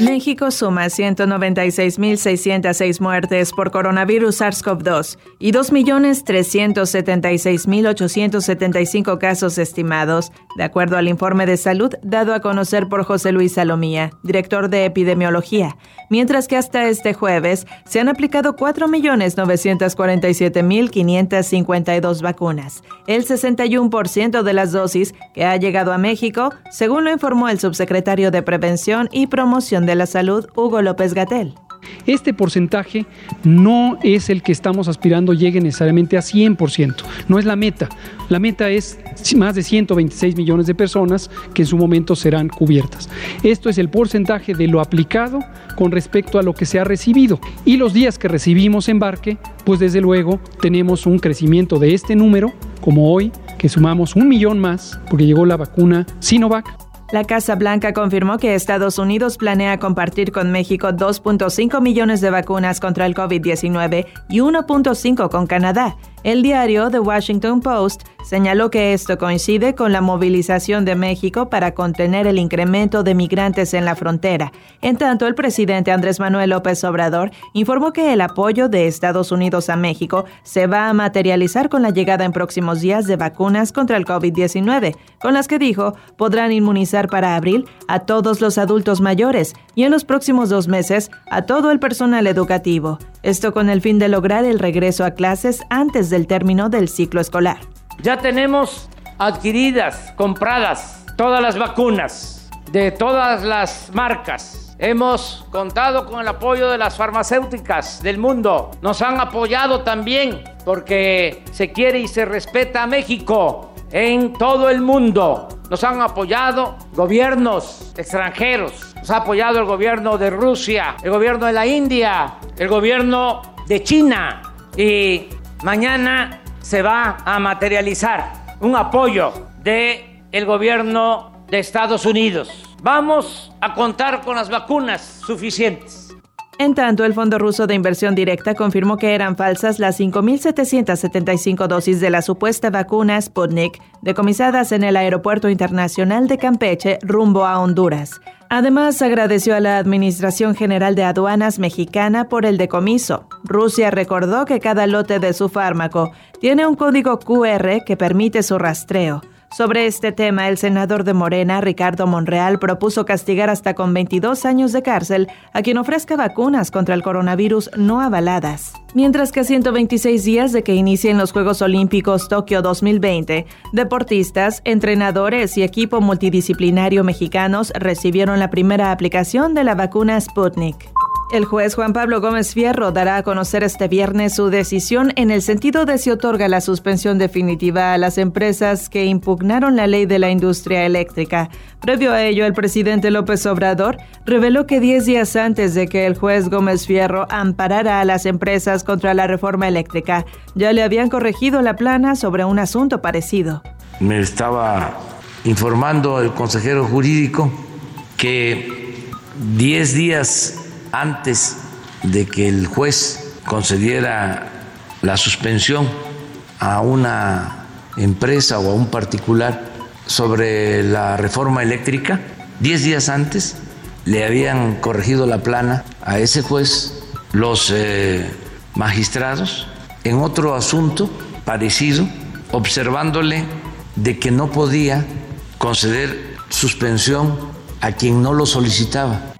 México suma 196.606 muertes por coronavirus SARS-CoV-2 y 2.376.875 casos estimados, de acuerdo al informe de salud dado a conocer por José Luis Salomía, director de epidemiología, mientras que hasta este jueves se han aplicado 4.947.552 vacunas, el 61% de las dosis que ha llegado a México, según lo informó el subsecretario de Prevención y Promoción de la Salud, Hugo López Gatel. Este porcentaje no es el que estamos aspirando llegue necesariamente a 100%, no es la meta. La meta es más de 126 millones de personas que en su momento serán cubiertas. Esto es el porcentaje de lo aplicado con respecto a lo que se ha recibido. Y los días que recibimos embarque, pues desde luego tenemos un crecimiento de este número, como hoy, que sumamos un millón más porque llegó la vacuna Sinovac la Casa Blanca confirmó que Estados Unidos planea compartir con México 2.5 millones de vacunas contra el COVID-19 y 1.5 con Canadá. El diario The Washington Post señaló que esto coincide con la movilización de México para contener el incremento de migrantes en la frontera. En tanto, el presidente Andrés Manuel López Obrador informó que el apoyo de Estados Unidos a México se va a materializar con la llegada en próximos días de vacunas contra el COVID-19, con las que dijo podrán inmunizar para abril a todos los adultos mayores y en los próximos dos meses a todo el personal educativo. Esto con el fin de lograr el regreso a clases antes del término del ciclo escolar. Ya tenemos adquiridas, compradas todas las vacunas de todas las marcas. Hemos contado con el apoyo de las farmacéuticas del mundo. Nos han apoyado también porque se quiere y se respeta a México en todo el mundo. Nos han apoyado gobiernos extranjeros. Ha apoyado el gobierno de Rusia, el gobierno de la India, el gobierno de China. Y mañana se va a materializar un apoyo del el gobierno de Estados Unidos. Vamos a contar con las vacunas suficientes. En tanto, el Fondo Ruso de Inversión Directa confirmó que eran falsas las 5.775 dosis de la supuesta vacuna Sputnik decomisadas en el Aeropuerto Internacional de Campeche rumbo a Honduras. Además, agradeció a la Administración General de Aduanas Mexicana por el decomiso. Rusia recordó que cada lote de su fármaco tiene un código QR que permite su rastreo. Sobre este tema, el senador de Morena, Ricardo Monreal, propuso castigar hasta con 22 años de cárcel a quien ofrezca vacunas contra el coronavirus no avaladas. Mientras que a 126 días de que inicien los Juegos Olímpicos Tokio 2020, deportistas, entrenadores y equipo multidisciplinario mexicanos recibieron la primera aplicación de la vacuna Sputnik. El juez Juan Pablo Gómez Fierro dará a conocer este viernes su decisión en el sentido de si otorga la suspensión definitiva a las empresas que impugnaron la ley de la industria eléctrica. Previo a ello, el presidente López Obrador reveló que 10 días antes de que el juez Gómez Fierro amparara a las empresas contra la reforma eléctrica, ya le habían corregido la plana sobre un asunto parecido. Me estaba informando el consejero jurídico que 10 días antes de que el juez concediera la suspensión a una empresa o a un particular sobre la reforma eléctrica, diez días antes le habían corregido la plana a ese juez los eh, magistrados en otro asunto parecido, observándole de que no podía conceder suspensión a quien no lo solicitaba.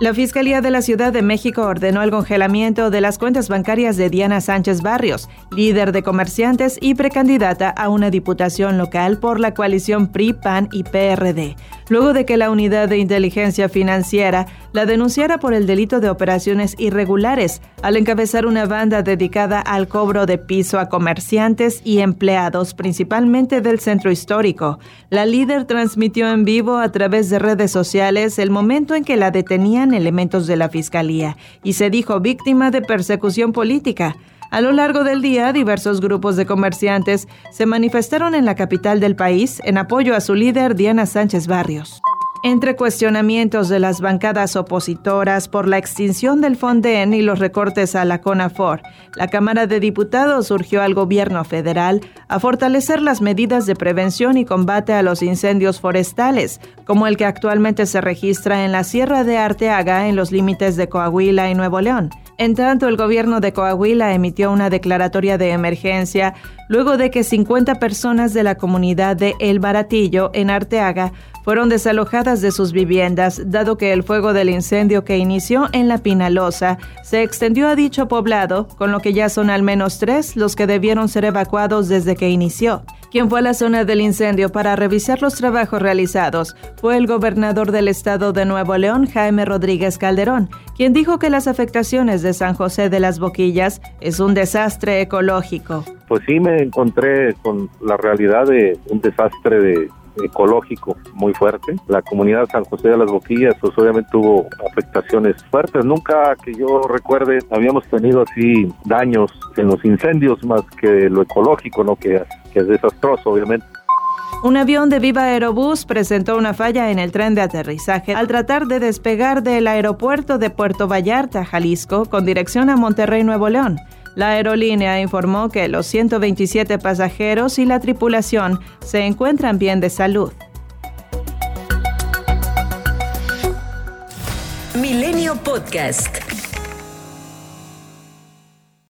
La Fiscalía de la Ciudad de México ordenó el congelamiento de las cuentas bancarias de Diana Sánchez Barrios, líder de comerciantes y precandidata a una diputación local por la coalición PRI, PAN y PRD, luego de que la Unidad de Inteligencia Financiera la denunciara por el delito de operaciones irregulares al encabezar una banda dedicada al cobro de piso a comerciantes y empleados, principalmente del centro histórico. La líder transmitió en vivo a través de redes sociales el momento en que la detenían elementos de la Fiscalía y se dijo víctima de persecución política. A lo largo del día, diversos grupos de comerciantes se manifestaron en la capital del país en apoyo a su líder Diana Sánchez Barrios. Entre cuestionamientos de las bancadas opositoras por la extinción del Fonden y los recortes a la CONAFOR, la Cámara de Diputados urgió al gobierno federal a fortalecer las medidas de prevención y combate a los incendios forestales, como el que actualmente se registra en la Sierra de Arteaga en los límites de Coahuila y Nuevo León. En tanto, el gobierno de Coahuila emitió una declaratoria de emergencia luego de que 50 personas de la comunidad de El Baratillo, en Arteaga, fueron desalojadas de sus viviendas, dado que el fuego del incendio que inició en La Pinalosa se extendió a dicho poblado, con lo que ya son al menos tres los que debieron ser evacuados desde que inició. Quien fue a la zona del incendio para revisar los trabajos realizados fue el gobernador del estado de Nuevo León, Jaime Rodríguez Calderón, quien dijo que las afectaciones de San José de las Boquillas es un desastre ecológico. Pues sí, me encontré con la realidad de un desastre de ecológico muy fuerte. La comunidad San José de las Boquillas pues obviamente tuvo afectaciones fuertes. Nunca que yo recuerde habíamos tenido así daños en los incendios más que lo ecológico, ¿no? Que, que es desastroso obviamente. Un avión de Viva Aerobús presentó una falla en el tren de aterrizaje al tratar de despegar del aeropuerto de Puerto Vallarta, Jalisco, con dirección a Monterrey, Nuevo León. La aerolínea informó que los 127 pasajeros y la tripulación se encuentran bien de salud. Milenio Podcast.